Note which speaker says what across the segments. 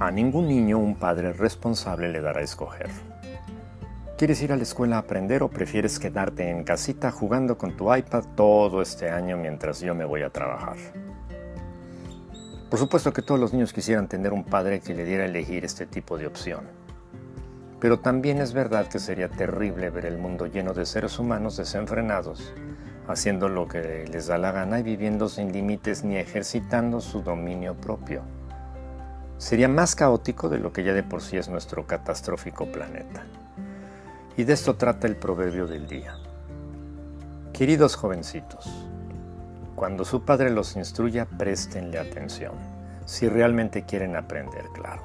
Speaker 1: A ningún niño un padre responsable le dará a escoger. ¿Quieres ir a la escuela a aprender o prefieres quedarte en casita jugando con tu iPad todo este año mientras yo me voy a trabajar? Por supuesto que todos los niños quisieran tener un padre que le diera a elegir este tipo de opción. Pero también es verdad que sería terrible ver el mundo lleno de seres humanos desenfrenados, haciendo lo que les da la gana y viviendo sin límites ni ejercitando su dominio propio sería más caótico de lo que ya de por sí es nuestro catastrófico planeta. Y de esto trata el proverbio del día. Queridos jovencitos, cuando su padre los instruya, préstenle atención, si realmente quieren aprender, claro.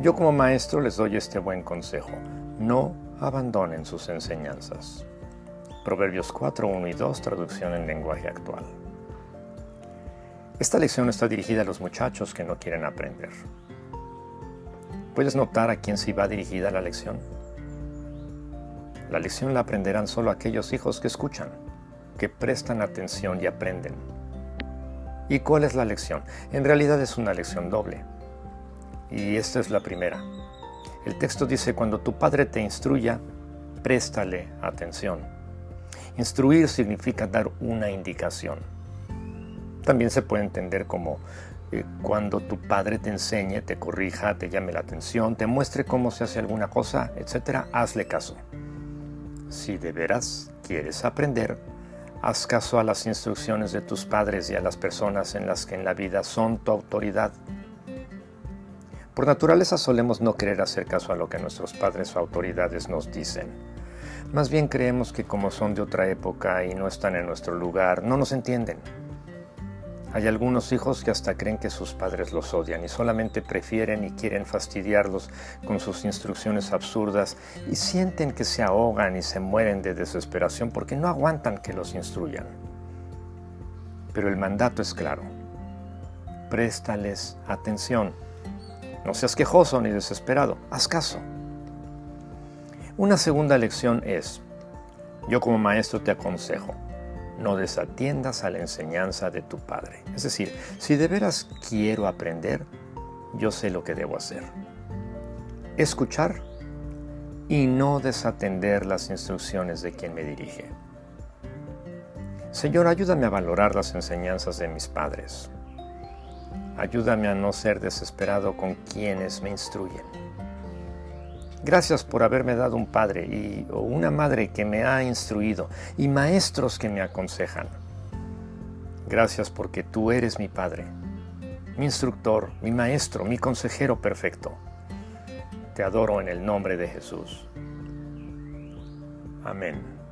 Speaker 1: Yo como maestro les doy este buen consejo, no abandonen sus enseñanzas. Proverbios 4, 1 y 2, traducción en lenguaje actual. Esta lección está dirigida a los muchachos que no quieren aprender. ¿Puedes notar a quién se va dirigida la lección? La lección la aprenderán solo aquellos hijos que escuchan, que prestan atención y aprenden. ¿Y cuál es la lección? En realidad es una lección doble. Y esta es la primera. El texto dice, cuando tu padre te instruya, préstale atención. Instruir significa dar una indicación también se puede entender como eh, cuando tu padre te enseñe, te corrija, te llame la atención, te muestre cómo se hace alguna cosa, etc., hazle caso. Si de veras quieres aprender, haz caso a las instrucciones de tus padres y a las personas en las que en la vida son tu autoridad. Por naturaleza solemos no querer hacer caso a lo que nuestros padres o autoridades nos dicen. Más bien creemos que como son de otra época y no están en nuestro lugar, no nos entienden hay algunos hijos que hasta creen que sus padres los odian y solamente prefieren y quieren fastidiarlos con sus instrucciones absurdas y sienten que se ahogan y se mueren de desesperación porque no aguantan que los instruyan. Pero el mandato es claro. Préstales atención. No seas quejoso ni desesperado, haz caso. Una segunda lección es, yo como maestro te aconsejo, no desatiendas a la enseñanza de tu Padre. Es decir, si de veras quiero aprender, yo sé lo que debo hacer. Escuchar y no desatender las instrucciones de quien me dirige. Señor, ayúdame a valorar las enseñanzas de mis padres. Ayúdame a no ser desesperado con quienes me instruyen. Gracias por haberme dado un padre y, o una madre que me ha instruido y maestros que me aconsejan. Gracias porque tú eres mi padre, mi instructor, mi maestro, mi consejero perfecto. Te adoro en el nombre de Jesús. Amén.